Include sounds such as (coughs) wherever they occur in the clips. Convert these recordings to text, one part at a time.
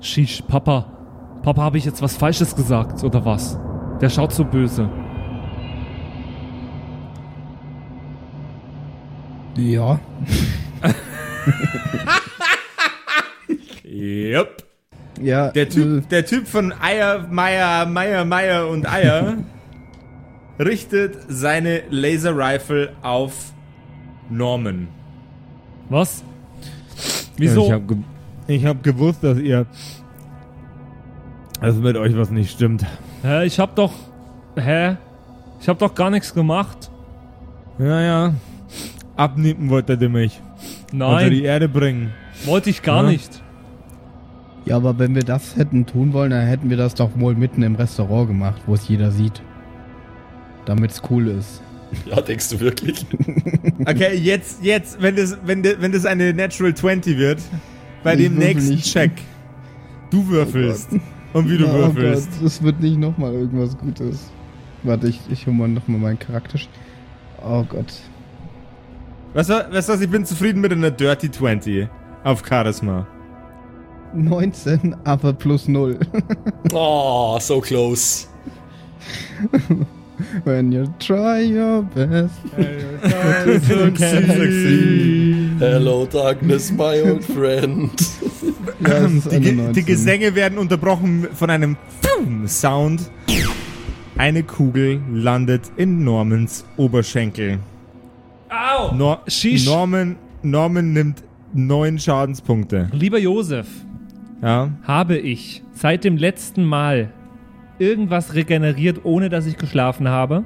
Shish, Papa. Papa, habe ich jetzt was Falsches gesagt, oder was? Der schaut so böse. Ja. Yep. Ja. Der Typ, der Typ von Eier, Meier, Meier, Meier und Eier (laughs) richtet seine Laser Rifle auf Norman. Was? Ich Wieso? habe ge ich hab gewusst, dass ihr. dass mit euch was nicht stimmt. Hä, ich hab doch. Hä? Ich hab doch gar nichts gemacht. Ja, ja. Abnippen wollte ihr mich. Unter Nein, die Erde bringen. wollte ich gar Ja. nicht. ja, aber wenn wir das hätten tun wollen, dann hätten wir das doch wohl mitten im Restaurant gemacht, wo es jeder sieht. Damit es cool ist. (laughs) Ja, denkst du wirklich? Okay, jetzt, jetzt, wenn das, wenn, das, wenn das eine Natural 20 wird, bei Ich dem nächsten nicht. Check, du würfelst. und wie du Ja, würfelst. aber Das wird nicht nochmal irgendwas Gutes. Warte, ich, ich hole mal nochmal meinen Charakter. Oh Gott. Weißt du, weißt du was, ich bin zufrieden mit einer Dirty 20 auf Charisma. 19, aber plus 0. (laughs) Oh, so close. When you try your best. (laughs) Hello, darkness, my old friend. (laughs) Ja, Die, eine Ge 19. die Gesänge werden unterbrochen von einem Sound. Eine Kugel landet in Normans Oberschenkel. Au! Nor. Norman, Norman nimmt neun Schadenspunkte. Lieber Josef, Ja. habe ich seit dem letzten Mal irgendwas regeneriert, ohne dass ich geschlafen habe?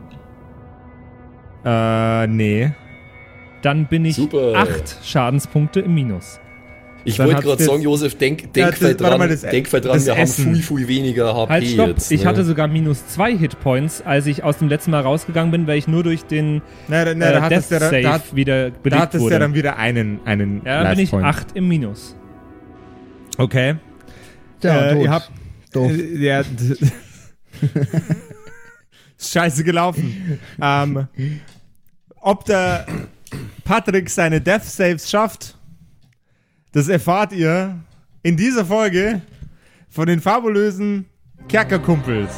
Äh, nee. Dann bin ich Super. acht Schadenspunkte im Minus. Ich wollte gerade sagen, Josef, denk, Ja, denk warte dran, mal, das- denk dran das wir Essen. haben viel, viel weniger HP Halt, stopp! jetzt. ich ne? hatte sogar minus zwei Hitpoints, als ich aus dem letzten Mal rausgegangen bin, weil ich nur durch den Na, na, äh, da Death hattest du ja, Save da, hat- wieder da belegt hattest du wurde. ja dann wieder einen, einen ja, dann bin ich acht im Minus. Okay. Ja, äh, ihr habt, Doof. Äh, ja. (laughs) Scheiße gelaufen. ähm, ob der Patrick seine Death Saves schafft, das erfahrt ihr in dieser Folge von den fabulösen Kerkerkumpels.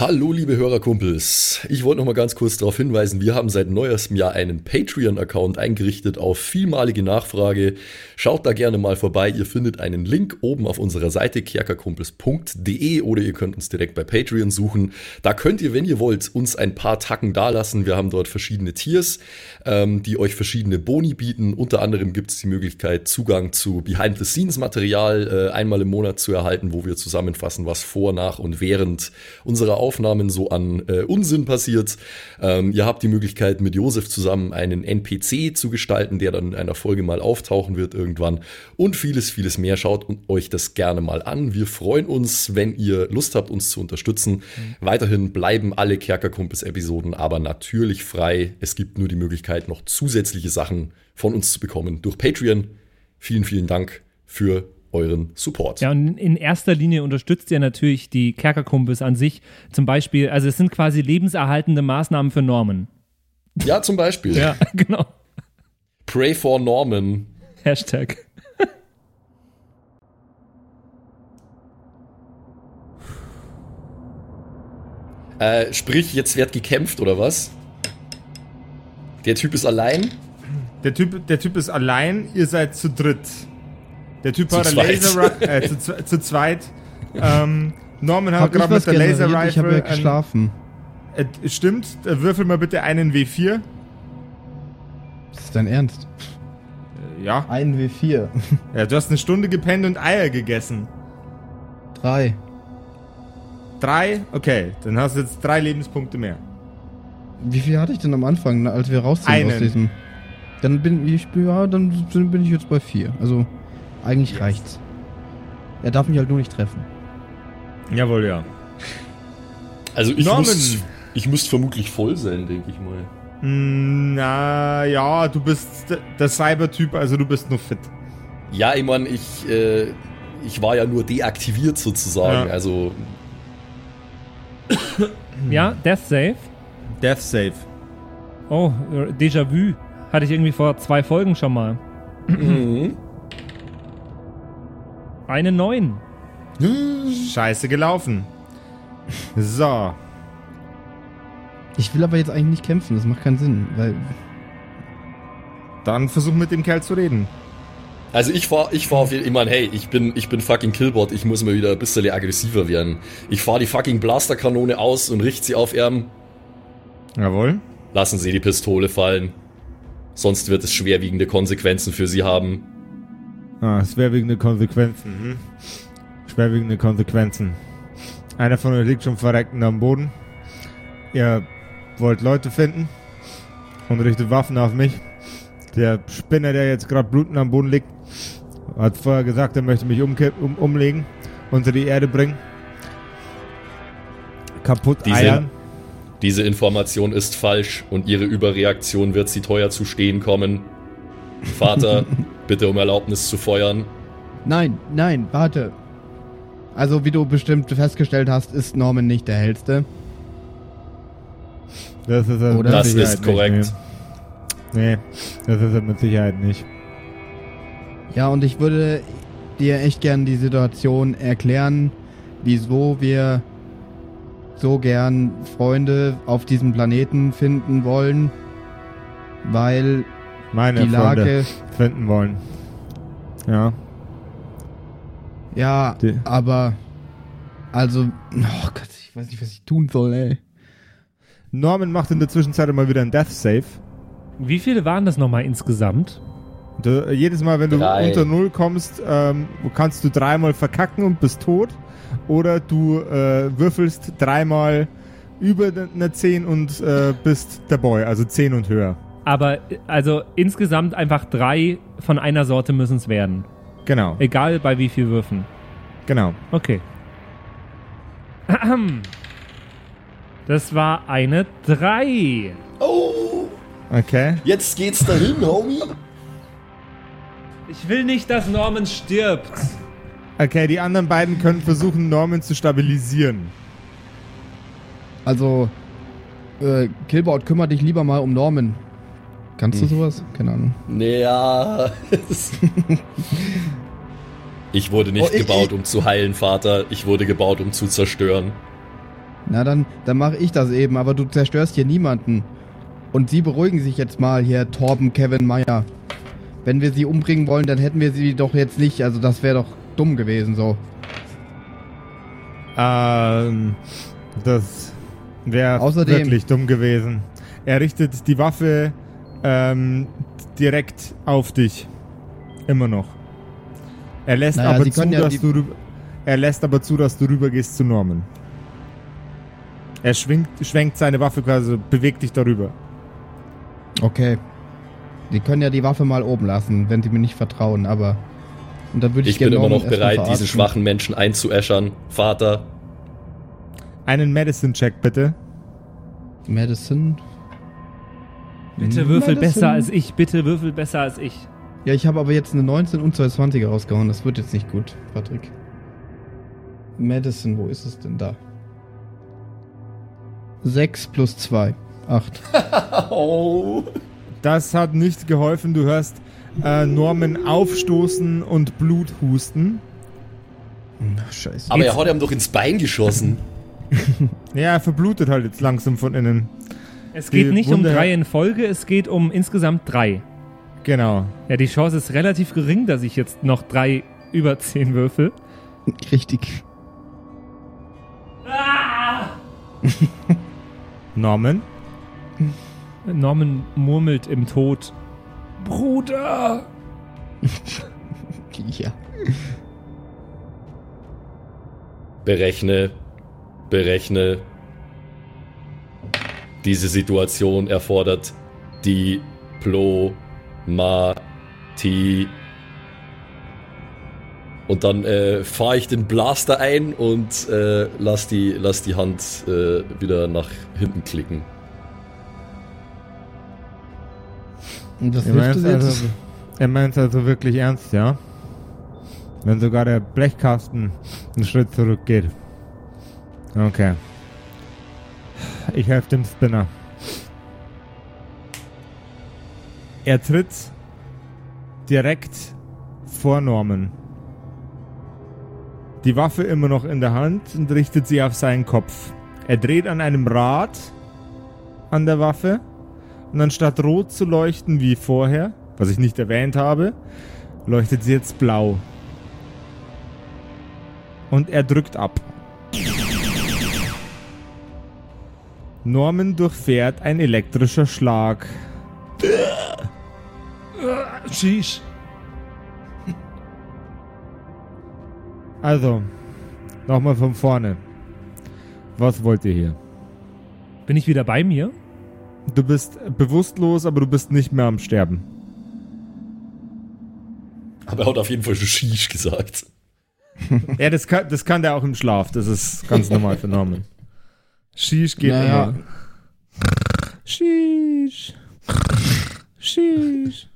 Hallo, liebe Hörerkumpels. Ich wollte noch mal ganz kurz darauf hinweisen, wir haben seit neuestem Jahr einen Patreon-Account eingerichtet auf vielmalige Nachfrage. Schaut da gerne mal vorbei. Ihr findet einen Link oben auf unserer Seite kerkerkumpels.de oder ihr könnt uns direkt bei Patreon suchen. Da könnt ihr, wenn ihr wollt, uns ein paar Tacken dalassen. Wir haben dort verschiedene Tiers, ähm, die euch verschiedene Boni bieten. Unter anderem gibt es die Möglichkeit, Zugang zu Behind-the-Scenes-Material äh, einmal im Monat zu erhalten, wo wir zusammenfassen, was vor, nach und während unserer Aufnahmen so an äh, Unsinn passiert. Ähm, ihr habt die Möglichkeit, mit Josef zusammen einen NPC zu gestalten, der dann in einer Folge mal auftauchen wird irgendwann. Und vieles, vieles mehr. Schaut euch das gerne mal an. Wir freuen uns, wenn ihr Lust habt, uns zu unterstützen. Weiterhin bleiben alle Kerkerkumpels-Episoden aber natürlich frei. Es gibt nur die Möglichkeit, noch zusätzliche Sachen von uns zu bekommen durch Patreon. Vielen, vielen Dank für euren Support. Ja, und in erster Linie unterstützt ihr natürlich die Kerkerkumpels an sich. Zum Beispiel, also es sind quasi lebenserhaltende Maßnahmen für Norman. Ja, zum Beispiel. Ja, (laughs) genau. Pray for Norman. Hashtag. Äh, sprich, jetzt wird gekämpft oder was? Der Typ ist allein. Der typ, der typ ist allein, ihr seid zu dritt. Der Typ Zu hat eine zweit. Laser äh, zu, zu zweit. Ähm, Norman hat gerade mit der Laser generiert? Ich habe ja Rifle. ein- geschlafen. Äh, stimmt, äh, würfel mal bitte einen W4. Das ist dein Ernst? Äh, Ja. Ein W4. (laughs) Ja, du hast eine Stunde gepennt und Eier gegessen. Drei. Drei? Okay, dann hast du jetzt drei Lebenspunkte mehr. Wie viel hatte ich denn am Anfang, ne, als wir rausziehen Einen. aus diesem? Dann bin ich, ja, dann bin ich jetzt bei vier. Also, eigentlich reicht's. Er darf mich halt nur nicht treffen. Jawohl, ja. Also ich Norman. müsste ich müsst vermutlich voll sein, denke ich mal. Hm, Na ja, du bist der Cyber-Typ, also du bist nur fit. Ja, ich meine, ich, äh, ich war ja nur deaktiviert sozusagen. Ja. Also (coughs) Ja, Death Save. Death Save. Oh, äh, Déjà-vu. Hatte ich irgendwie vor zwei Folgen schon mal. mhm. Eine 9. (laughs) Scheiße gelaufen. So. Ich will aber jetzt eigentlich nicht kämpfen, das macht keinen Sinn, weil Dann versuch mit dem Kerl zu reden. Also ich fahr, ich fahr auf jeden ich mein, hey, ich bin, ich bin fucking Killbot, ich muss mal wieder ein bisschen aggressiver werden. Ich fahr die fucking Blasterkanone aus und richte sie auf Erm. Jawohl. Lassen Sie die Pistole fallen. Sonst wird es schwerwiegende Konsequenzen für Sie haben. Ah, schwerwiegende Konsequenzen. Hm? Schwerwiegende Konsequenzen. Einer von euch liegt schon verreckend am Boden. Ihr wollt Leute finden und richtet Waffen auf mich. Der Spinner, der jetzt gerade blutend am Boden liegt, hat vorher gesagt, er möchte mich umkipp, um, umlegen, unter die Erde bringen. Kaputt Diese- eiern. Diese Information ist falsch und Ihre Überreaktion wird Sie teuer zu stehen kommen. Vater, bitte um Erlaubnis zu feuern. Nein, nein, warte. Also, wie du bestimmt festgestellt hast, ist Norman nicht der hellste. Das ist er Oder? mit Das Sicherheit ist korrekt. Nicht, nee. nee, das ist er mit Sicherheit nicht. Ja, und ich würde dir echt gern die Situation erklären, wieso wir so gern Freunde auf diesem Planeten finden wollen. Weil Meine die Freunde Lage. finden wollen. Ja. Ja, Die- aber. Also. Oh Gott, ich weiß nicht, was ich tun soll, ey. Norman macht in der Zwischenzeit immer wieder einen Death Save. Wie viele waren das nochmal insgesamt? Du, jedes Mal, wenn du Drei. unter Null kommst, ähm, kannst du dreimal verkacken und bist tot. Oder du äh, würfelst dreimal über eine 10 und äh, bist der Boy, also 10 und höher. Aber also insgesamt einfach drei von einer Sorte müssen es werden. Genau, Egal bei wie viel Würfen. genau. Okay. Ahem. (clears throat) Das war eine 3. Oh, Okay. jetzt geht's dahin, Homie. Ich will nicht, dass Norman stirbt. Okay, die anderen beiden können versuchen, Norman zu stabilisieren. Also. Äh, Killboard, kümmere dich lieber mal um Norman. Kannst du sowas? Keine Ahnung. Naja. (laughs) ich wurde nicht Oh, ich- gebaut, um zu heilen, Vater. Ich wurde gebaut, um zu zerstören. Na, dann, dann mache ich das eben, aber du zerstörst hier niemanden. Und sie beruhigen sich jetzt mal hier, Torben, Kevin, Meyer. Wenn wir sie umbringen wollen, dann hätten wir sie doch jetzt nicht. Also das wäre doch dumm gewesen so. Ähm, das wäre wirklich dumm gewesen. Er richtet die Waffe ähm, direkt auf dich. Immer noch. Er lässt Naja, aber zu, ja dass die- du rüber- er lässt aber zu, dass du rübergehst zu Norman. Er schwingt, schwenkt seine Waffe quasi, bewegt dich darüber. Okay. Sie können ja die Waffe mal oben lassen, wenn sie mir nicht vertrauen, aber. Und dann würde ich, Ich bin immer noch bereit, diesen schwachen Menschen einzuäschern. Vater, Einen Medicine-Check bitte. Medicine. Bitte würfel Medicine. besser als ich. Bitte würfel besser als ich. Ja, ich habe aber jetzt eine 19 und zwei 20er rausgehauen. Das wird jetzt nicht gut, Patrick. Medicine, wo ist es denn da? 6 plus 2. 8. (laughs) Oh. Das hat nicht geholfen. Du hörst äh, Norman aufstoßen und Blut husten. Ach, scheiße. Aber er hat ihm doch ins Bein geschossen. (laughs) (laughs) Ja, er verblutet halt jetzt langsam von innen. Es geht nicht um Wunde- drei in Folge, es geht um insgesamt drei. Genau. Ja, die Chance ist relativ gering, dass ich jetzt noch drei über zehn würfel. Richtig. (laughs) Norman? Norman murmelt im Tod. Bruder! (laughs) Ja. Berechne, berechne. Diese Situation erfordert Diplomatie. Und dann äh, fahre ich den Blaster ein und äh, lass, die, lass die Hand äh, wieder nach hinten klicken. Und was Er meint das also, er meint's also wirklich ernst, ja? Wenn sogar der Blechkasten einen Schritt zurückgeht. Okay. Ich helfe dem Spinner. Er tritt direkt vor Norman. Die Waffe immer noch in der Hand und richtet sie auf seinen Kopf. Er dreht an einem Rad an der Waffe und anstatt rot zu leuchten wie vorher, was ich nicht erwähnt habe, leuchtet sie jetzt blau. Und er drückt ab. Norman durchfährt ein elektrischer Schlag. Sheesh. Also, nochmal von vorne. Was wollt ihr hier? Bin ich wieder bei mir? Du bist bewusstlos, aber du bist nicht mehr am Sterben. Aber er hat auf jeden Fall schon Shish gesagt. Ja, das kann, das kann der auch im Schlaf. Das ist ganz normal für Norman. Sheesh geht Naja. immer. Sheesh. Sheesh.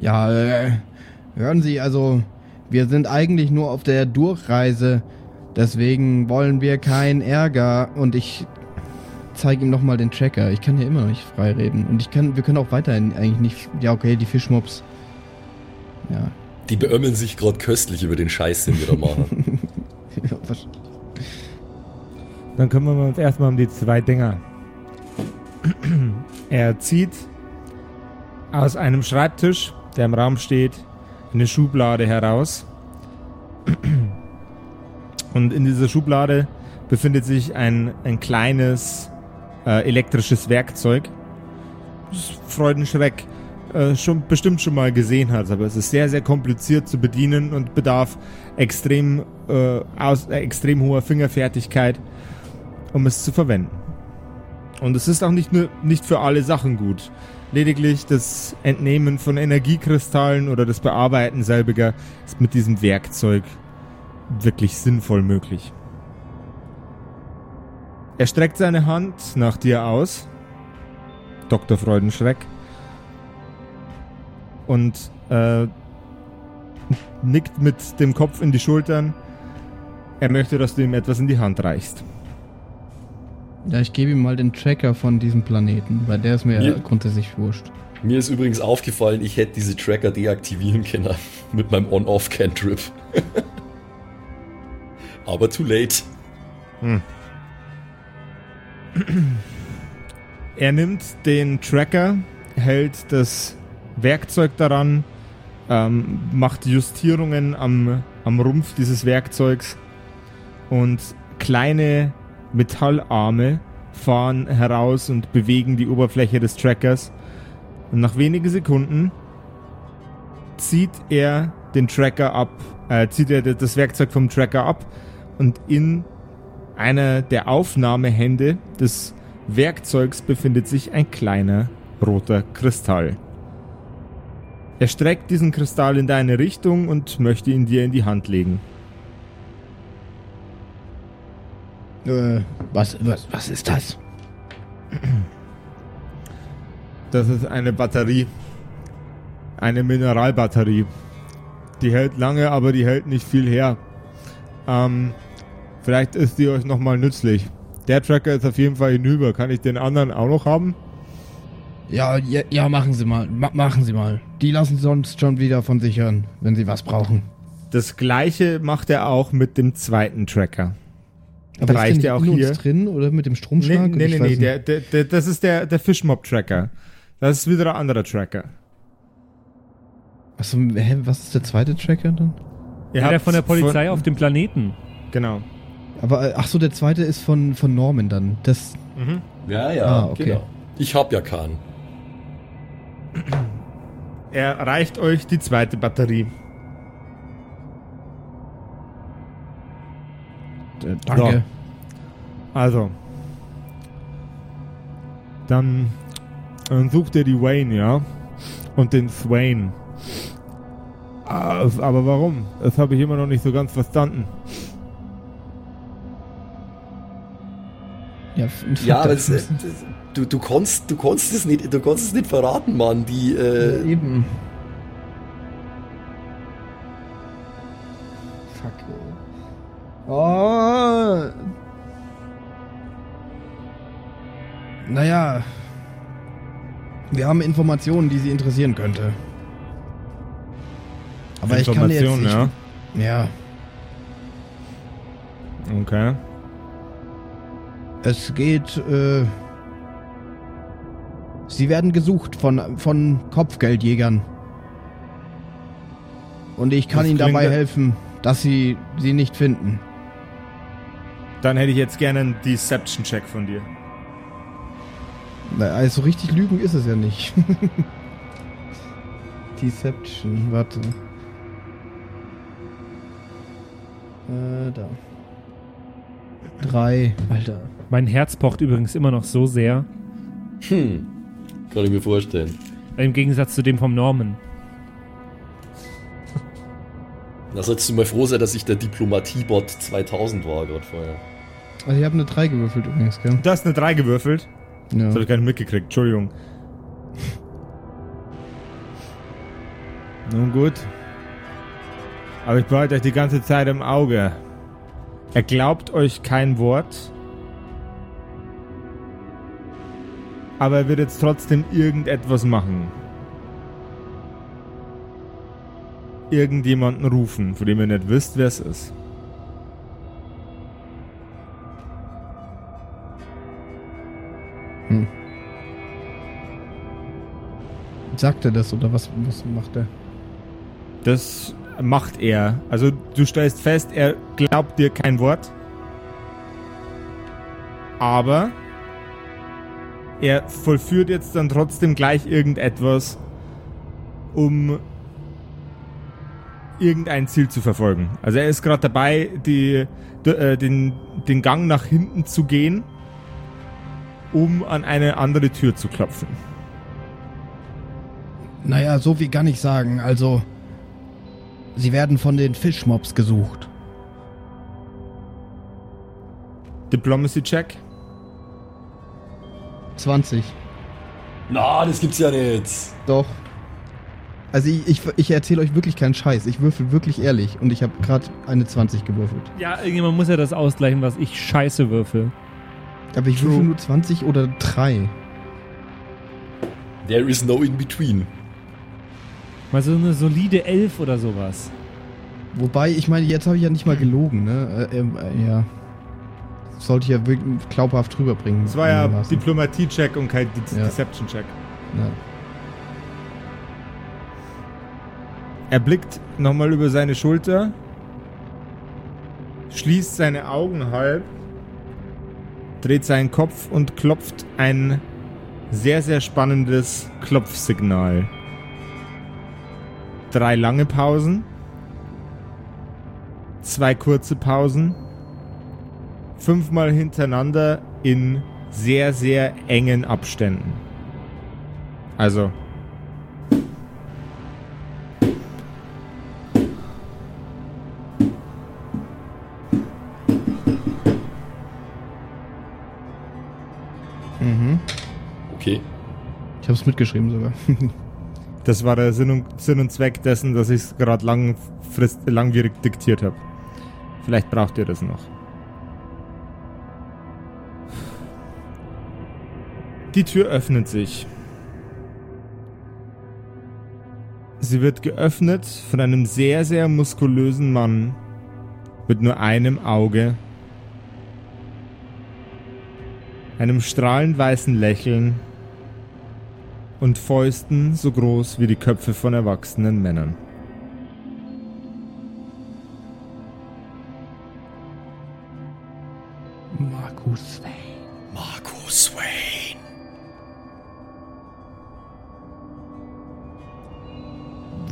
Ja, äh, hören Sie, also wir sind eigentlich nur auf der Durchreise. Deswegen wollen wir keinen Ärger und ich zeige ihm nochmal den Tracker. Ich kann ja immer noch nicht frei reden. Und ich kann, wir können auch weiterhin eigentlich nicht. Ja, okay, die Fischmops. Ja. Die beömmeln sich gerade köstlich über den Scheiß, den wir da machen. (laughs) Was- Dann kümmern wir uns erstmal um die zwei Dinger. (clears throat) Er zieht aus einem Schreibtisch, der im Raum steht, eine Schublade heraus. (clears throat) Und in dieser Schublade befindet sich ein, ein kleines äh, elektrisches Werkzeug. Das Freudenschreck äh, schon bestimmt schon mal gesehen hat, aber es ist sehr, sehr kompliziert zu bedienen und bedarf extrem, äh, aus, äh, extrem hoher Fingerfertigkeit, um es zu verwenden. Und es ist auch nicht nur nicht für alle Sachen gut. Lediglich das Entnehmen von Energiekristallen oder das Bearbeiten selbiger ist mit diesem Werkzeug wirklich sinnvoll möglich. Er streckt seine Hand nach dir aus, Dr. Freudenschreck, und äh, nickt mit dem Kopf in die Schultern. Er möchte, dass du ihm etwas in die Hand reichst. Ja, ich gebe ihm mal den Tracker von diesem Planeten, weil der ist mir Ja. grundsätzlich wurscht. Mir ist übrigens aufgefallen, ich hätte diese Tracker deaktivieren können (laughs) mit meinem On-Off-Cantrip. (laughs) Aber too late. Er nimmt den Tracker, hält das Werkzeug daran, ähm, macht Justierungen am, am Rumpf dieses Werkzeugs und kleine Metallarme fahren heraus und bewegen die Oberfläche des Trackers. Und nach wenigen Sekunden zieht er den Tracker ab, äh, zieht er das Werkzeug vom Tracker ab und in einer der Aufnahmehände des Werkzeugs befindet sich ein kleiner roter Kristall. Er streckt diesen Kristall in deine Richtung und möchte ihn dir in die Hand legen. Äh, was, was, was ist das? Das ist eine Batterie. Eine Mineralbatterie. Die hält lange, aber die hält nicht viel her. Ähm, vielleicht ist die euch nochmal nützlich. Der Tracker ist auf jeden Fall hinüber. Kann ich den anderen auch noch haben? Ja, ja, ja, machen Sie mal. Ma machen Sie mal. Die lassen sonst schon wieder von sich hören, wenn Sie was brauchen. Das gleiche macht er auch mit dem zweiten Tracker. Aber Reicht ist der ja nicht auch in hier. uns drin oder mit dem Nee, Stromschlag? nee, nee, nee nicht. der, der, der, das ist der, der Fishmob-Tracker. Das ist wieder ein anderer Tracker. Achso, hä, was ist der zweite Tracker dann? Ihr Ja, der von der Polizei von- auf dem Planeten. Genau. Aber, äh, ach so, der zweite ist von, von Norman dann. Das, Ja, ja, Ah, okay. genau. Ich hab ja keinen. Er reicht euch die zweite Batterie. Äh, danke. Also. Dann, dann sucht ihr die Wayne, ja? Und den Swain. Ah, Aber warum? Das habe ich immer noch nicht so ganz verstanden. Ja, Ja, aber das, dazu. das, du, du konntest, du konntest es nicht, du konntest es nicht verraten, Mann. Die, äh, Ja, eben. Oh. Naja. Wir haben Informationen, die Sie interessieren könnte. Aber ich kann jetzt nicht. ja. Ja. Okay. Es geht, äh. Sie werden gesucht von, von Kopfgeldjägern. Und ich kann Das Ihnen dabei helfen, dass Sie sie nicht finden. Dann hätte ich jetzt gerne einen Deception-Check von dir. Na, Also richtig lügen ist es ja nicht. (laughs) Deception, warte. Äh, da. Drei. Alter. Mein Herz pocht übrigens immer noch so sehr. hm, kann ich mir vorstellen. Im Gegensatz zu dem vom Norman. Da solltest du mal froh sein, dass ich der Diplomatiebot 2000 war gerade vorher. Also ich habe eine 3 gewürfelt übrigens, gell? Du hast eine 3 gewürfelt. Ja. Das habe ich gar nicht mitgekriegt. Entschuldigung. Nun gut. Aber ich behalte euch die ganze Zeit im Auge. Er glaubt euch kein Wort. Aber er wird jetzt trotzdem irgendetwas machen. Irgendjemanden rufen, von dem ihr nicht wisst, wer es ist. Sagt er das oder was, was macht er? Das macht er. Also du stellst fest, er glaubt dir kein Wort. Aber er vollführt jetzt dann trotzdem gleich irgendetwas, um irgendein Ziel zu verfolgen. Also er ist gerade dabei, die, d- äh, den, den Gang nach hinten zu gehen, um an eine andere Tür zu klopfen. Naja, so wie kann ich sagen. Also, sie werden von den Fischmobs gesucht. Diplomacy Check. 20. Na, das gibt's ja nicht. Doch. Also ich, ich, ich erzähle euch wirklich keinen Scheiß. Ich würfel wirklich ehrlich. Und ich habe gerade eine 20 gewürfelt. Ja, irgendjemand muss ja das ausgleichen, was ich scheiße würfel. Aber ich würfel nur 20 oder 3. There is no in between. Mal so eine solide Elf oder sowas. Wobei, ich meine, jetzt habe ich ja nicht mal gelogen, ne? Äh, ähm, äh, ja. Das sollte ich ja wirklich glaubhaft rüberbringen. Das war ja. Diplomatie-Check und kein De Ja. Deception-Check. ja. Er blickt nochmal über seine Schulter, schließt seine Augen halb, dreht seinen Kopf und klopft ein sehr, sehr spannendes Klopfsignal. Drei lange Pausen, zwei kurze Pausen, fünfmal hintereinander in sehr, sehr engen Abständen. Also Mhm. Okay. Ich habe es mitgeschrieben sogar. (laughs) Das war der Sinn und, Sinn und Zweck dessen, dass ich es gerade langwierig diktiert habe. Vielleicht braucht ihr das noch. Die Tür öffnet sich. Sie wird geöffnet von einem sehr, sehr muskulösen Mann mit nur einem Auge, einem strahlend weißen Lächeln und Fäusten so groß wie die Köpfe von erwachsenen Männern. Markus Wayne. Markus Wayne.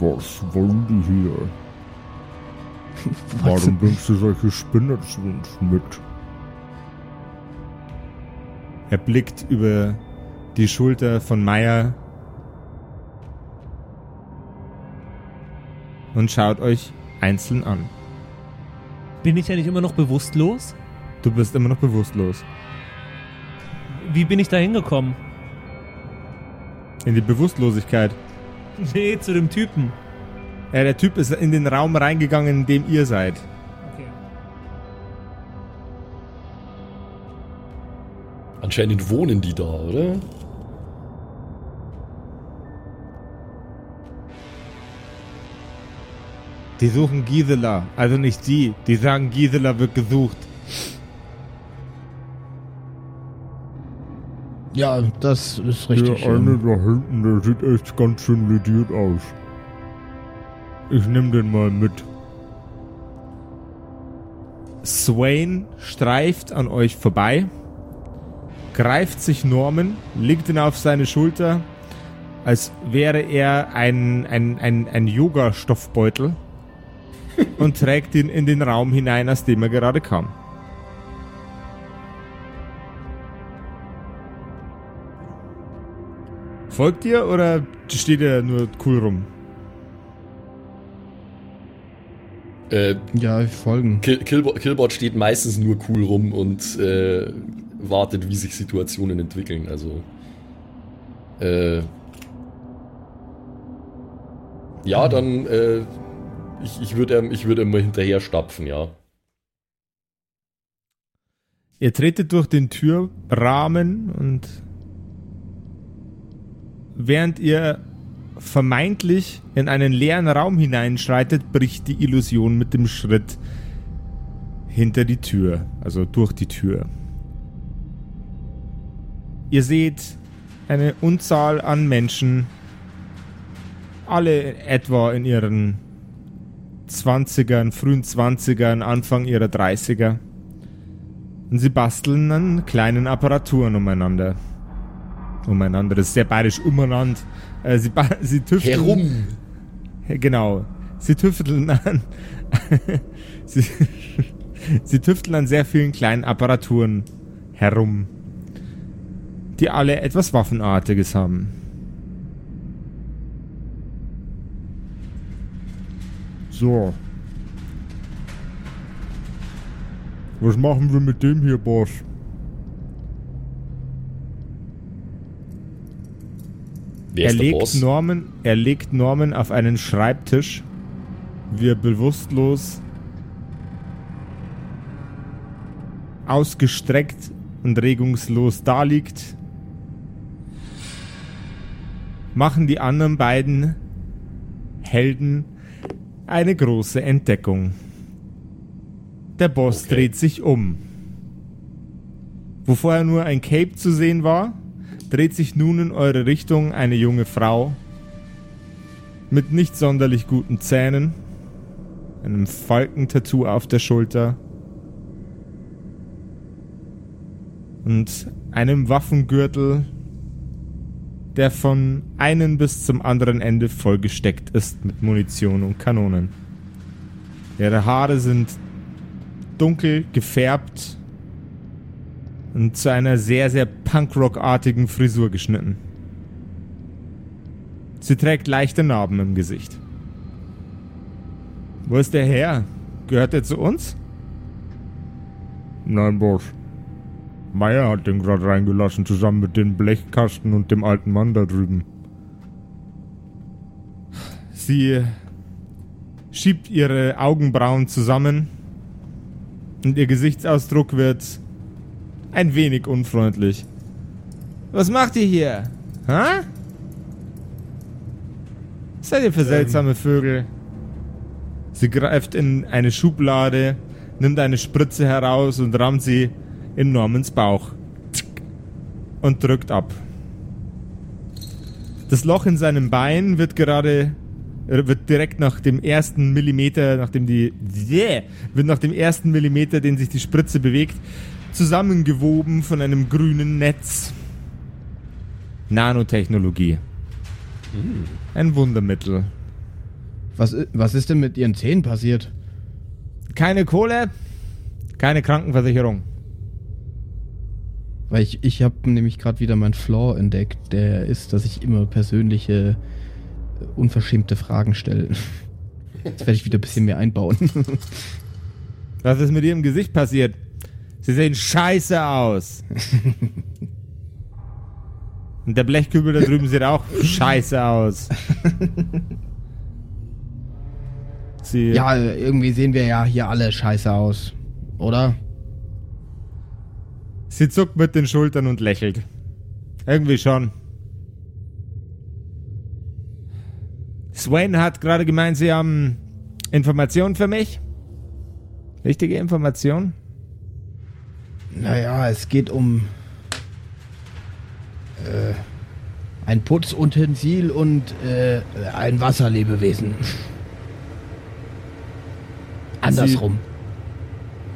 Was wollen die hier? Warum bringst du solche Spinner zu uns mit? Er blickt über die Schulter von Meier und schaut euch einzeln an. Bin ich ja nicht immer noch bewusstlos? Du bist immer noch bewusstlos. Wie bin ich da hingekommen? In die Bewusstlosigkeit. Nee, zu dem Typen. Ja, der Typ ist in den Raum reingegangen, in dem ihr seid. Okay. Anscheinend wohnen die da, oder? Die suchen Gisela, also nicht sie. Die sagen, Gisela wird gesucht. Ja, das ist richtig. Der eine da hinten, der sieht echt ganz schön lediert aus. Ich nehm den mal mit. Swain streift an euch vorbei, greift sich Norman, legt ihn auf seine Schulter, als wäre er ein, ein, ein, ein Yoga-Stoffbeutel und trägt ihn in den Raum hinein, aus dem er gerade kam. Folgt ihr oder steht er nur cool rum? Äh, ja, wir folgen. Kill Killbot, Killbot steht meistens nur cool rum und äh, wartet, wie sich Situationen entwickeln. Also. Äh, ja, dann. Ich ich würde ich würd ihm mal hinterher stapfen, ja. Ihr tretet durch den Türrahmen und während ihr vermeintlich in einen leeren Raum hineinschreitet, bricht die Illusion mit dem Schritt hinter die Tür, also durch die Tür. Ihr seht eine Unzahl an Menschen, alle etwa in ihren 20ern, frühen 20ern, Anfang ihrer 30er. Und sie basteln an kleinen Apparaturen umeinander. Umeinander, das ist sehr bayerisch umeinander. Äh, sie, sie tüfteln. Herum! Genau. Sie tüfteln an. (laughs) sie, sie tüfteln an sehr vielen kleinen Apparaturen herum, die alle etwas Waffenartiges haben. So. Was machen wir mit dem hier, Boss? Wer Er legt, Boss? Norman, er legt Norman auf einen Schreibtisch, wie er bewusstlos ausgestreckt und regungslos daliegt. Machen die anderen beiden Helden eine große Entdeckung. Der Boss Okay. dreht sich um. Wo vorher nur ein Cape zu sehen war, dreht sich nun in eure Richtung eine junge Frau mit nicht sonderlich guten Zähnen, einem Falkentattoo auf der Schulter und einem Waffengürtel, der von einem bis zum anderen Ende vollgesteckt ist mit Munition und Kanonen. Ihre Haare sind dunkel gefärbt und zu einer sehr, sehr Punkrock-artigen Frisur geschnitten. Sie trägt leichte Narben im Gesicht. Wo ist der her? Gehört er zu uns? Nein, Boss. Meier hat den gerade reingelassen, zusammen mit dem Blechkasten und dem alten Mann da drüben. Sie schiebt ihre Augenbrauen zusammen und ihr Gesichtsausdruck wird ein wenig unfreundlich. Was macht ihr hier? Hä? Was seid ihr für seltsame Vögel? Sie greift in eine Schublade, nimmt eine Spritze heraus und rammt sie in Normans Bauch. Und drückt ab. Das Loch in seinem Bein wird gerade äh, wird direkt nach dem ersten Millimeter, nachdem die yeah, wird nach dem ersten Millimeter, den sich die Spritze bewegt, zusammengewoben von einem grünen Netz. Nanotechnologie. Ein Wundermittel. Was, was ist denn mit ihren Zähnen passiert? Keine Kohle, keine Krankenversicherung. Weil ich, ich habe nämlich gerade wieder meinen Flaw entdeckt, der ist, dass ich immer persönliche, äh, unverschämte Fragen stelle. (laughs) Jetzt werde ich wieder ein bisschen mehr einbauen. (laughs) Was ist mit ihrem Gesicht passiert? Sie sehen scheiße aus. (laughs) Und der Blechkübel da drüben sieht auch scheiße aus. Sie, ja, irgendwie sehen wir ja hier alle scheiße aus. Oder? Sie zuckt mit den Schultern und lächelt. Irgendwie schon. Swain hat gerade gemeint, Sie haben Informationen für mich? Wichtige Informationen? Naja, es geht um äh, ein Putzutensil und äh, ein Wasserlebewesen. Andersrum.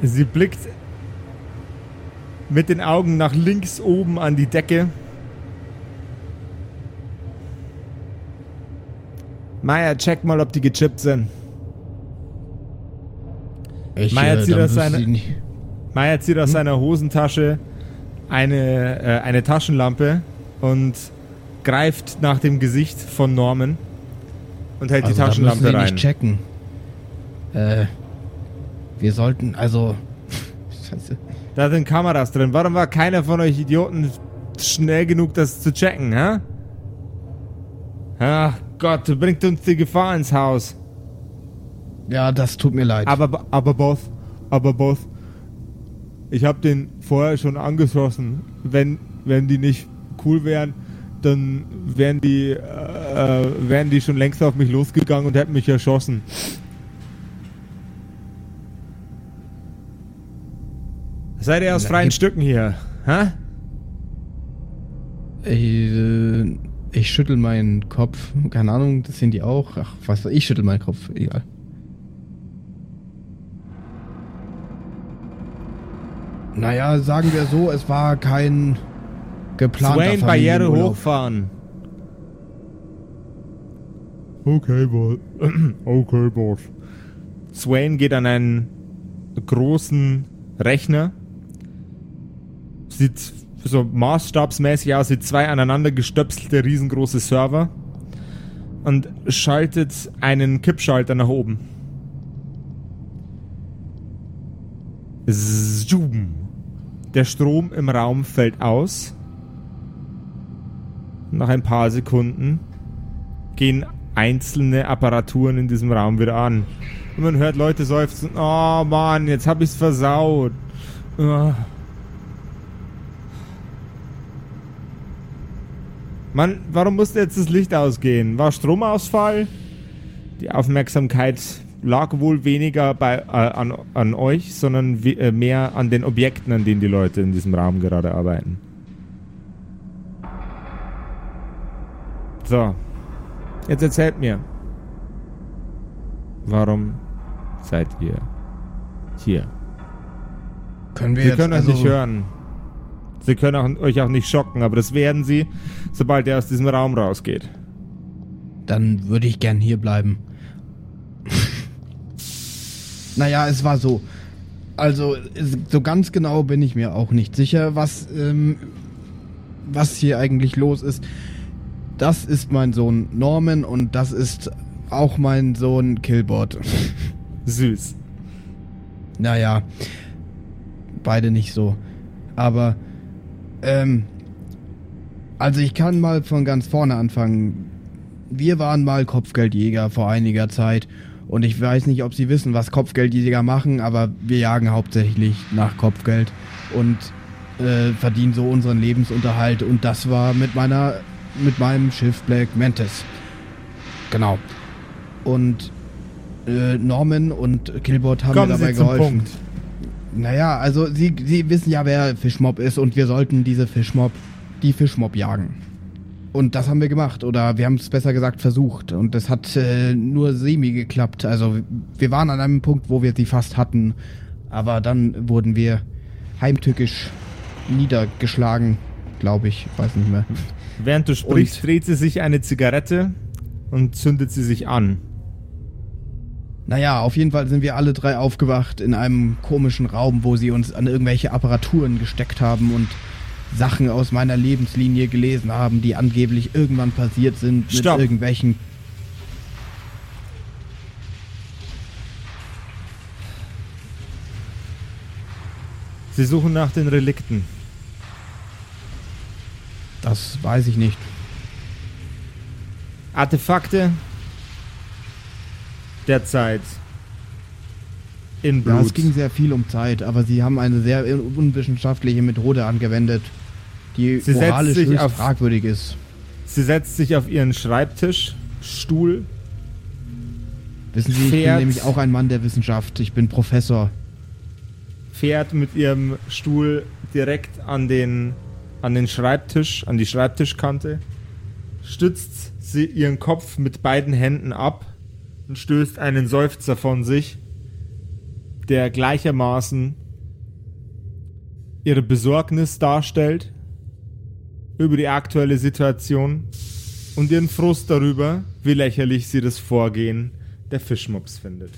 Sie blickt mit den Augen nach links oben an die Decke. Maya, check mal, ob die gechippt sind. Ich, Meier zieht dann aus seiner-. Maya zieht aus seiner Hosentasche eine, äh, eine Taschenlampe und greift nach dem Gesicht von Norman und hält Also, die da müssen Taschenlampe rein. nicht checken. Äh, wir sollten, also. (laughs) Scheiße. Da sind Kameras drin. Warum war keiner von euch Idioten schnell genug, das zu checken, hä? Ach Gott, du bringst uns die Gefahr ins Haus. Ja, das tut mir leid. Aber, aber Boss, aber Boss, ich habe den vorher schon angeschossen. Wenn, wenn die nicht cool wären, dann wären die, äh, wären die schon längst auf mich losgegangen und hätten mich erschossen. Seid ihr aus Na, freien Stücken hier? Hä? Ich, äh, ich schüttel meinen Kopf. Keine Ahnung, das sind die auch. Ach, was weiß ich, schüttel meinen Kopf. Egal. Naja, sagen wir so, es war kein geplanter Swain, Barriere hochfahren. Okay, Boss. (clears throat) okay, Boss. Swain geht an einen großen Rechner. Sieht so maßstabsmäßig aus wie zwei aneinander gestöpselte riesengroße Server. Und schaltet einen Kippschalter nach oben. Zoom. Der Strom im Raum fällt aus. Nach ein paar Sekunden gehen einzelne Apparaturen in diesem Raum wieder an. Und man hört Leute seufzen, oh Mann, jetzt hab ich's versaut. Ah. Mann, warum musste jetzt das Licht ausgehen? War Stromausfall? Die Aufmerksamkeit lag wohl weniger bei, äh, an, an euch, sondern we- äh, mehr an den Objekten, an denen die Leute in diesem Raum gerade arbeiten. So, jetzt erzählt mir, warum seid ihr hier? Können wir jetzt können euch also, nicht hören. Sie können auch, euch auch nicht schocken, aber das werden sie, sobald er aus diesem Raum rausgeht. Dann würde ich gern hier bleiben. naja, es war so. Also, so ganz genau bin ich mir auch nicht sicher, was, ähm, was hier eigentlich los ist. Das ist mein Sohn Norman und das ist auch mein Sohn Killbot. (laughs) Süß. Naja, beide nicht so. Aber, ähm, also ich kann mal von ganz vorne anfangen. Wir waren mal Kopfgeldjäger vor einiger Zeit und ich weiß nicht, ob Sie wissen, was Kopfgeldjäger machen, aber wir jagen hauptsächlich nach Kopfgeld und äh, verdienen so unseren Lebensunterhalt und das war mit meiner, mit meinem Schiff Black Mantis. Genau. Und äh, Norman und Killbot haben Kommen mir dabei geholfen. Punkt. Naja, also Sie, Sie wissen ja, wer Fischmob ist und wir sollten diese Fischmob, die Fischmob jagen. Und das haben wir gemacht oder wir haben es besser gesagt versucht und das hat äh, nur semi geklappt. Also wir waren an einem Punkt, wo wir sie fast hatten, aber dann wurden wir heimtückisch niedergeschlagen, glaube ich, weiß nicht mehr. Während du sprichst, Und- dreht sie sich eine Zigarette und zündet sie sich an. Naja, auf jeden Fall sind wir alle drei aufgewacht in einem komischen Raum, wo sie uns an irgendwelche Apparaturen gesteckt haben und Sachen aus meiner Lebenslinie gelesen haben, die angeblich irgendwann passiert sind Stopp. mit irgendwelchen. Sie suchen nach den Relikten. Das weiß ich nicht. Artefakte, der Zeit. In Ja, Blut. es ging sehr viel um Zeit, aber sie haben eine sehr unwissenschaftliche Methode angewendet, die Sie moralisch höchst auf- fragwürdig ist. Sie setzt sich auf ihren Schreibtisch, Stuhl. Wissen Sie, ich bin nämlich auch ein Mann der Wissenschaft. Ich bin Professor. fährt mit ihrem Stuhl direkt an den, an den Schreibtisch, an die Schreibtischkante, stützt sie ihren Kopf mit beiden Händen ab und stößt einen Seufzer von sich, der gleichermaßen ihre Besorgnis darstellt über die aktuelle Situation und ihren Frust darüber, wie lächerlich sie das Vorgehen der Fischmops findet.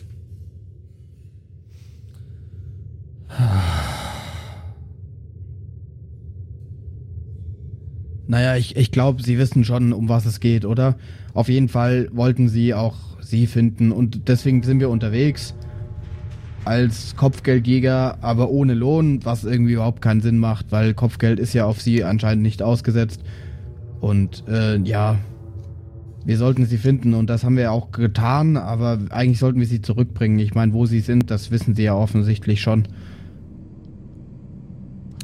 Naja, ich, ich glaube, Sie wissen schon, um was es geht, oder? Auf jeden Fall wollten Sie auch Sie finden und deswegen sind wir unterwegs als Kopfgeldjäger, aber ohne Lohn, was irgendwie überhaupt keinen Sinn macht, weil Kopfgeld ist ja auf Sie anscheinend nicht ausgesetzt. Und äh, ja, wir sollten Sie finden und das haben wir auch getan, aber eigentlich sollten wir Sie zurückbringen. Ich meine, wo Sie sind, das wissen Sie ja offensichtlich schon.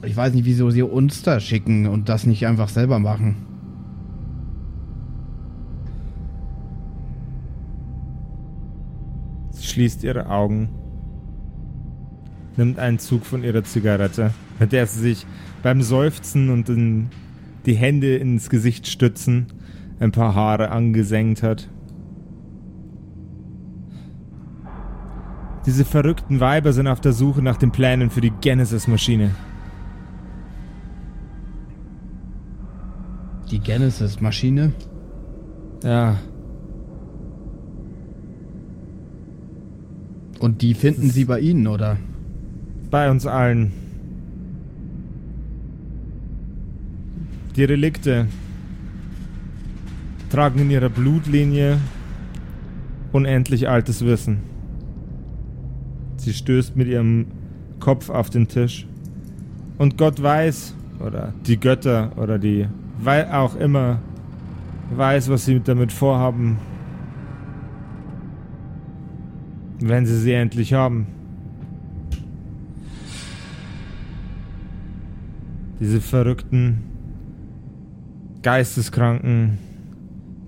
Ich weiß nicht, wieso sie uns da schicken und das nicht einfach selber machen. Sie schließt ihre Augen, nimmt einen Zug von ihrer Zigarette, mit der sie sich beim Seufzen und in die Hände ins Gesicht stützen ein paar Haare angesenkt hat. Diese verrückten Weiber sind auf der Suche nach den Plänen für die Genesis-Maschine. Die Genesis-Maschine? Ja, Und die finden sie bei Ihnen, oder? bei uns allen. Die Relikte tragen in ihrer Blutlinie unendlich altes Wissen. Sie stößt mit ihrem Kopf auf den Tisch. Und Gott weiß, oder die Götter, oder die, weil auch immer, weiß, was sie damit vorhaben, wenn sie sie endlich haben. Diese verrückten, geisteskranken,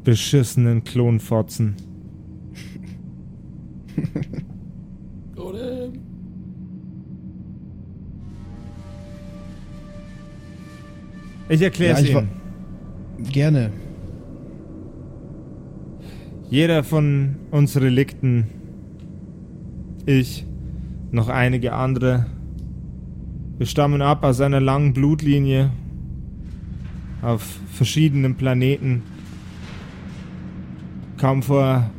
beschissenen Klonfotzen. (laughs) Oder? Ich erkläre es Ja, Ihnen. Gerne. Jeder von uns Relikten, ich, noch einige andere, wir stammen ab aus einer langen Blutlinie auf verschiedenen Planeten. Kam vor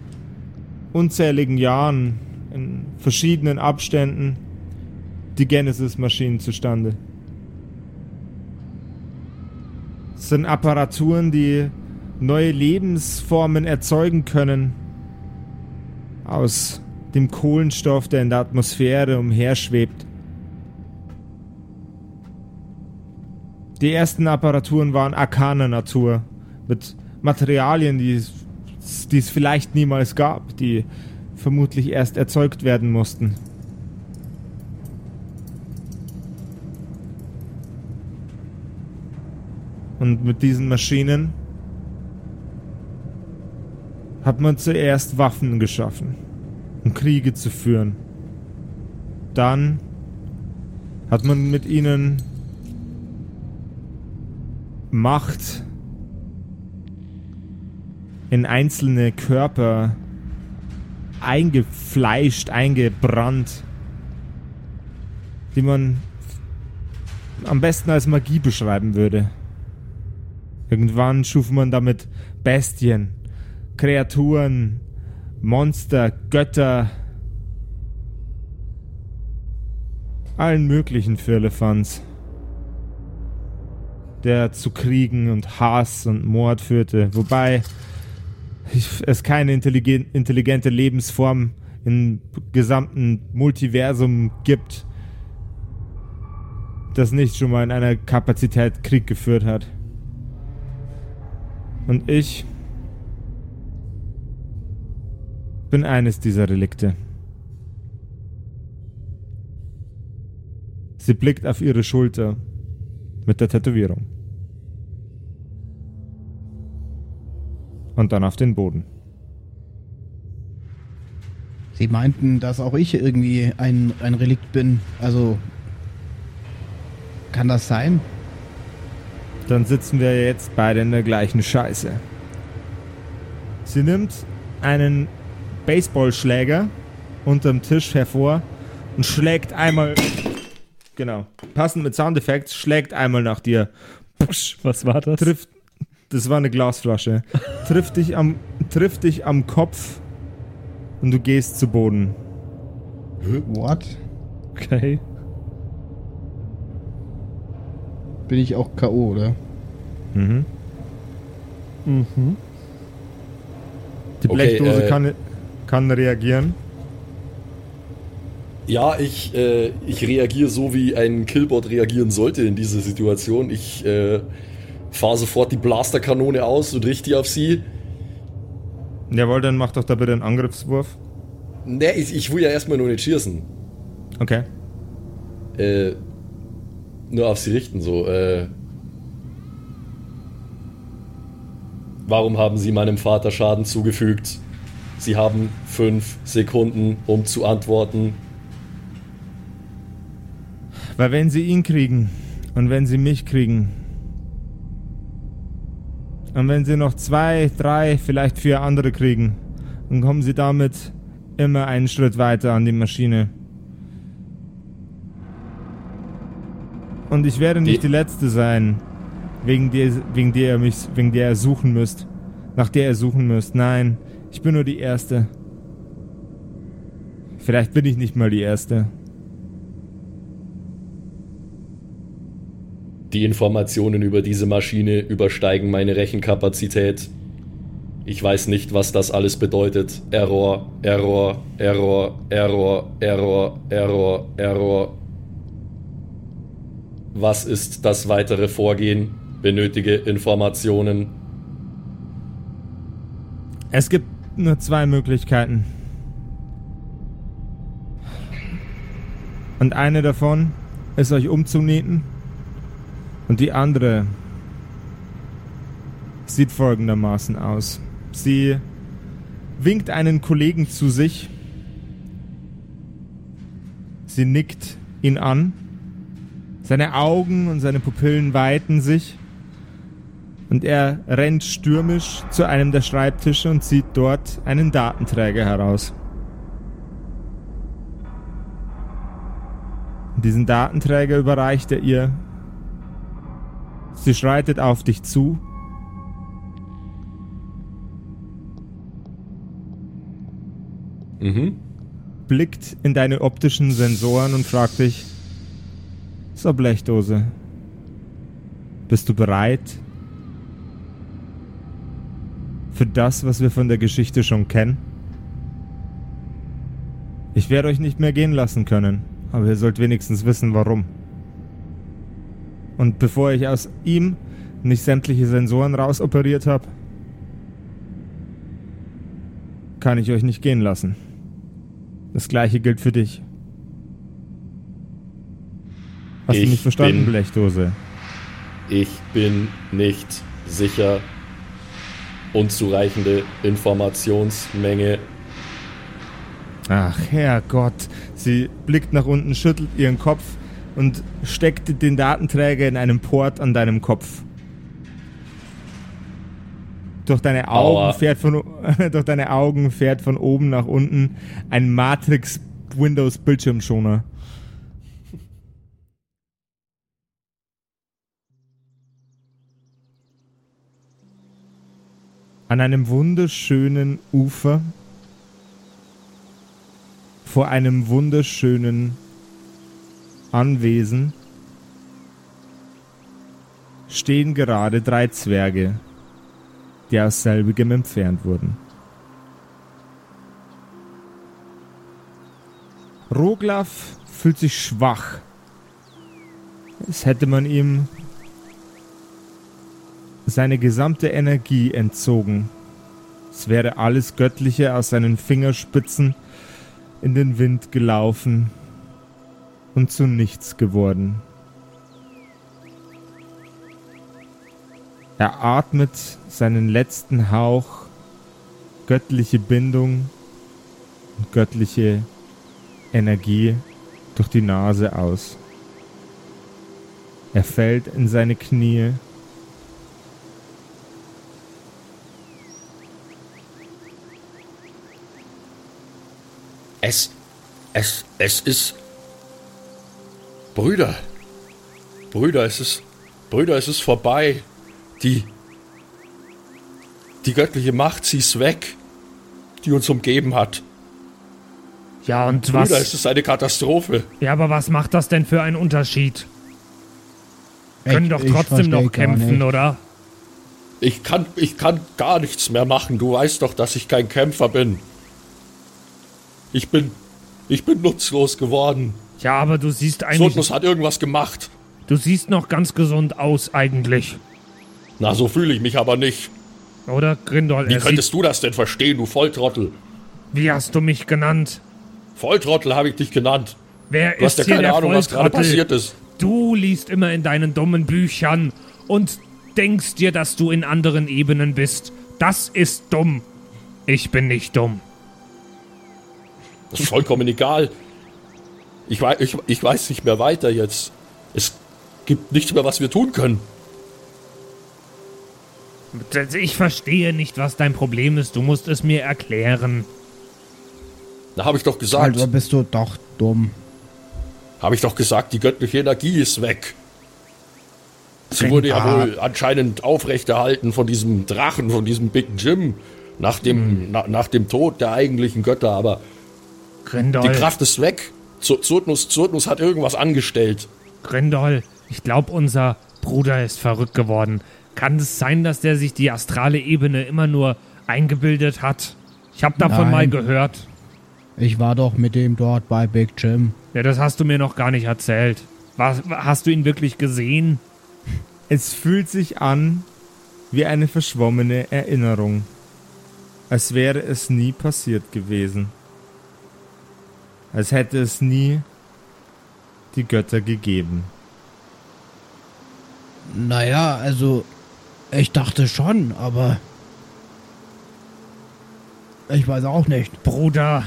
unzähligen Jahren in verschiedenen Abständen die Genesis-Maschinen zustande. Es sind Apparaturen, die neue Lebensformen erzeugen können aus dem Kohlenstoff, der in der Atmosphäre umherschwebt. Die ersten Apparaturen waren arkaner Natur, mit Materialien, die es, die es vielleicht niemals gab, die vermutlich erst erzeugt werden mussten. Und mit diesen Maschinen hat man zuerst Waffen geschaffen, um Kriege zu führen. Dann hat man mit ihnen Macht in einzelne Körper eingefleischt, eingebrannt, die man am besten als Magie beschreiben würde. Irgendwann schuf man damit Bestien, Kreaturen, Monster, Götter, allen möglichen Firlefanz, der zu Kriegen und Hass und Mord führte, wobei es keine intelligen- intelligente Lebensform im gesamten Multiversum gibt, das nicht schon mal in einer Kapazität Krieg geführt hat. Und ich bin eines dieser Relikte. Sie blickt auf ihre Schulter mit der Tätowierung. Und dann auf den Boden. Sie meinten, dass auch ich irgendwie ein, ein Relikt bin. Also. Kann das sein? Dann sitzen wir jetzt beide in der gleichen Scheiße. Sie nimmt einen Baseballschläger unterm Tisch hervor und schlägt einmal. Genau. Passend mit Soundeffekts, schlägt einmal nach dir. Pusch, Was war das? trifft. Das war eine Glasflasche. (laughs) trifft dich am, trifft dich am Kopf und du gehst zu Boden. What? Okay. Bin ich auch K.O., oder? Mhm. Mhm. Die Okay, Blechdose äh, kann, kann reagieren. Ja, ich, äh, ich reagiere so, wie ein Killbot reagieren sollte in dieser Situation. Ich äh, fahre sofort die Blasterkanone aus und richte die auf sie. Jawohl, dann mach doch da bitte einen Angriffswurf. Ne, ich, ich will ja erstmal nur nicht schießen. Okay. Äh, nur auf sie richten, so. Äh, warum haben Sie meinem Vater Schaden zugefügt? Sie haben fünf Sekunden, um zu antworten. Weil wenn sie ihn kriegen und wenn sie mich kriegen und wenn sie noch zwei, drei, vielleicht vier andere kriegen, dann kommen sie damit immer einen Schritt weiter an die Maschine. Und ich werde nicht Die- die Letzte sein, wegen der, wegen der ihr mich, wegen der ihr suchen müsst, nach der ihr suchen müsst. Nein, ich bin nur die Erste. Vielleicht bin ich nicht mal die Erste. Die Informationen über diese Maschine übersteigen meine Rechenkapazität. Ich weiß nicht, was das alles bedeutet. Error, Error, Error, Error, Error, Error, Error. Was ist das weitere Vorgehen? Benötige Informationen. Es gibt nur zwei Möglichkeiten. Und eine davon ist euch umzunieten. Und die andere sieht folgendermaßen aus. Sie winkt einen Kollegen zu sich. Sie nickt ihn an. Seine Augen und seine Pupillen weiten sich. Und er rennt stürmisch zu einem der Schreibtische und zieht dort einen Datenträger heraus. Diesen Datenträger überreicht er ihr. Sie schreitet auf dich zu. Mhm. blickt in deine optischen Sensoren und fragt dich, so Blechdose, bist du bereit für das, was wir von der Geschichte schon kennen? Ich werde euch nicht mehr gehen lassen können, aber ihr sollt wenigstens wissen, warum. Und bevor ich aus ihm nicht sämtliche Sensoren rausoperiert habe, kann ich euch nicht gehen lassen. Das gleiche gilt für dich. Hast du Ich nicht verstanden, bin- Blechdose? Ich bin nicht sicher. Unzureichende Informationsmenge. Ach, Herrgott. Sie blickt nach unten, schüttelt ihren Kopf und steckt den Datenträger in einem Port an deinem Kopf. Durch deine Augen Aua. fährt von (laughs) durch deine Augen fährt von oben nach unten ein Matrix Windows Bildschirmschoner. An einem wunderschönen Ufer vor einem wunderschönen Anwesen stehen gerade drei Zwerge, die aus selbigem entfernt wurden. Roglaf fühlt sich schwach als hätte man ihm seine gesamte Energie entzogen. Es wäre alles Göttliche aus seinen Fingerspitzen in den Wind gelaufen und zu nichts geworden. Er atmet seinen letzten Hauch göttliche Bindung und göttliche Energie durch die Nase aus. Er fällt in seine Knie. Es, es, es ist. Brüder. Brüder, es ist. Brüder, es ist vorbei. Die. Die göttliche Macht, sie ist weg. Die uns umgeben hat. Ja, und Brüder, was? es ist eine Katastrophe. Ja, aber was macht das denn für einen Unterschied? Können Ich- doch trotzdem noch kämpfen, oder? Ich kann, ich kann gar nichts mehr machen. Du weißt doch, dass ich kein Kämpfer bin. Ich bin. Ich bin nutzlos geworden. Ja, aber du siehst eigentlich. Sodnus hat irgendwas gemacht. Du siehst noch ganz gesund aus, eigentlich. Na, so fühle ich mich aber nicht. Oder, Grindol? Wie könntest du das denn verstehen, du Volltrottel? wie hast du mich genannt? Volltrottel habe ich dich genannt. Wer Du hast ist ja hier keine der Ahnung, was gerade passiert ist. Du liest immer in deinen dummen Büchern und denkst dir, dass du in anderen Ebenen bist. Das ist dumm. Ich bin nicht dumm. Das ist vollkommen egal. Ich, wei ich, ich weiß nicht mehr weiter jetzt. Es gibt nichts mehr, was wir tun können. Ich verstehe nicht, was dein Problem ist. Du musst es mir erklären. Da habe ich doch gesagt, Also bist du doch dumm. habe ich doch gesagt, die göttliche Energie ist weg. Sie wurde ja wohl anscheinend aufrechterhalten von diesem Drachen, von diesem Big Jim, nach dem, na, nach dem Tod der eigentlichen Götter, aber Grindol, die Kraft ist weg. Z- Zurtnus, Zurtnus hat irgendwas angestellt. Grindol, ich glaube, unser Bruder ist verrückt geworden. Kann es sein, dass der sich die astrale Ebene immer nur eingebildet hat? Ich habe davon Nein. mal gehört. Ich war doch mit dem dort bei Big Jim. Ja, das hast du mir noch gar nicht erzählt. Was, hast du ihn wirklich gesehen? Es fühlt sich an wie eine verschwommene Erinnerung, als wäre es nie passiert gewesen, als hätte es nie die Götter gegeben. Naja, also ich dachte schon, aber ich weiß auch nicht. Bruder,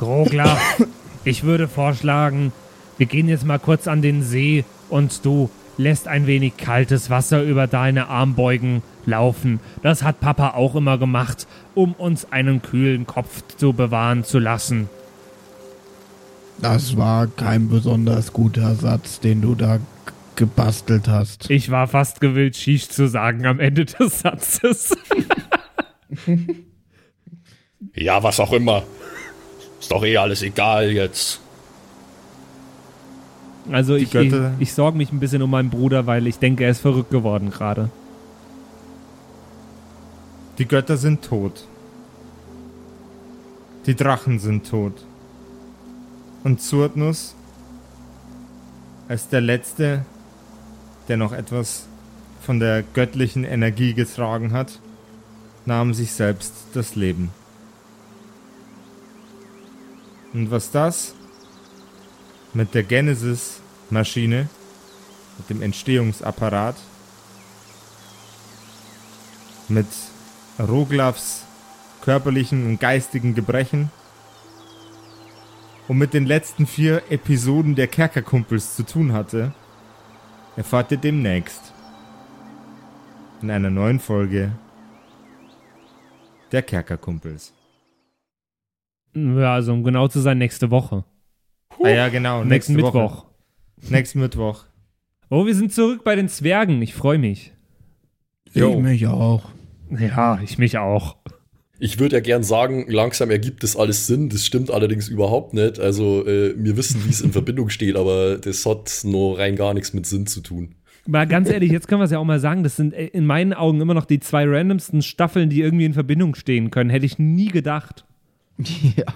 Rogler, (coughs) ich würde vorschlagen, wir gehen jetzt mal kurz an den See und du lässt ein wenig kaltes Wasser über deine Armbeugen laufen. Das hat Papa auch immer gemacht, um uns einen kühlen Kopf zu bewahren zu lassen. Das war kein besonders guter Satz, den du da gebastelt hast. Ich war fast gewillt, Shish zu sagen am Ende des Satzes. (laughs) Ja, was auch immer. Ist doch eh alles egal jetzt. Also ich, ich, ich sorge mich ein bisschen um meinen Bruder, weil ich denke, er ist verrückt geworden gerade. Die Götter sind tot. Die Drachen sind tot. Und Zurtnus, als der Letzte, der noch etwas von der göttlichen Energie getragen hat, nahm sich selbst das Leben. Und was das mit der Genesis-Maschine, mit dem Entstehungsapparat, mit Roglavs körperlichen und geistigen Gebrechen und mit den letzten vier Episoden der Kerkerkumpels zu tun hatte, erfahrt ihr demnächst in einer neuen Folge der Kerkerkumpels. Ja, also um genau zu sein, nächste Woche. Ah ja, genau, Nächsten nächste Woche. Mittwoch. Nächsten Mittwoch. Oh, wir sind zurück bei den Zwergen. Ich freue mich. Jo. Ich mich auch. Ja, ich mich auch. Ich würde ja gern sagen, langsam ergibt das alles Sinn. Das stimmt allerdings überhaupt nicht. Also, äh, wir wissen, wie es in Verbindung steht, aber das hat nur rein gar nichts mit Sinn zu tun. Mal ganz ehrlich, jetzt können wir es ja auch mal sagen, das sind äh, in meinen Augen immer noch die zwei randomsten Staffeln, die irgendwie in Verbindung stehen können. Hätte ich nie gedacht. (laughs) Ja.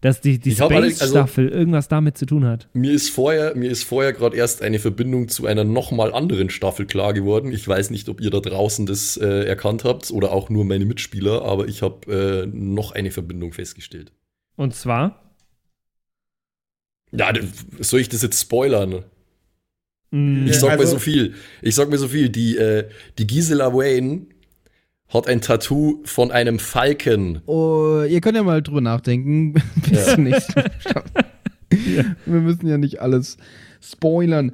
Dass die, die also- Space-Staffel irgendwas damit zu tun hat. Mir ist vorher, mir ist vorher gerade erst eine Verbindung zu einer nochmal anderen Staffel klar geworden. Ich weiß nicht, ob ihr da draußen das äh, erkannt habt oder auch nur meine Mitspieler, aber ich habe äh, noch eine Verbindung festgestellt. Und zwar, Ja, soll ich das jetzt spoilern? mh, Ich sag also- mir so viel. Ich sag mir so viel. Die, äh, die Gisela Wayne hat ein Tattoo von einem Falken. Oh, ihr könnt ja mal drüber nachdenken. (laughs) Bis Ja. zum nächsten Mal. Wir müssen ja nicht alles spoilern.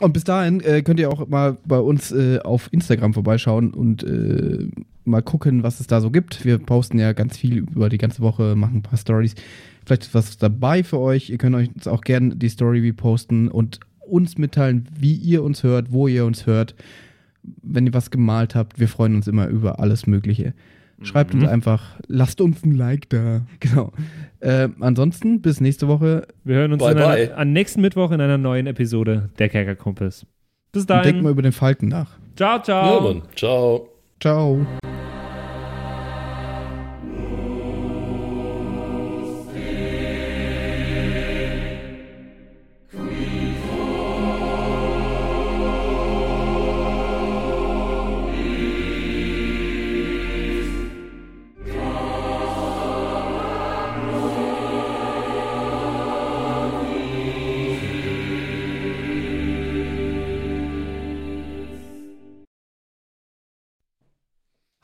Und bis dahin äh, könnt ihr auch mal bei uns äh, auf Instagram vorbeischauen und äh, mal gucken, was es da so gibt. Wir posten ja ganz viel über die ganze Woche, machen ein paar Stories. Vielleicht ist was dabei für euch. Ihr könnt euch uns auch gerne die Story reposten und uns mitteilen, wie ihr uns hört, wo ihr uns hört. Wenn ihr was gemalt habt, wir freuen uns immer über alles Mögliche. Schreibt uns einfach, lasst uns ein Like da. (laughs) Genau. Äh, ansonsten, bis nächste Woche. wir hören uns Bye, in einer, bye. am nächsten Mittwoch in einer neuen Episode der Kerkerkumpels. Bis Und denkt dahin. mal über den Falken nach. Ciao, ciao. Ja, Mann. Ciao. Ciao.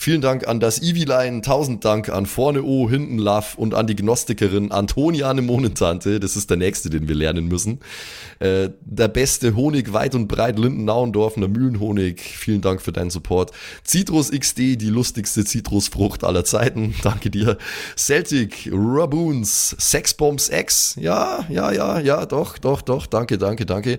Vielen Dank an das Eviline, tausend Dank an Vorne O, Hinten Love und an die Gnostikerin Antoniane Monentante, das ist der nächste, den wir lernen müssen. Äh, der beste Honig weit und breit, Linden-Nauendorfener Mühlenhonig, vielen Dank für deinen Support. Citrus XD, die lustigste Zitrusfrucht aller Zeiten, (laughs) danke dir. Celtic, Raboons, Sexbombs X, ja, ja, ja, ja, doch, doch, doch, danke, danke, danke.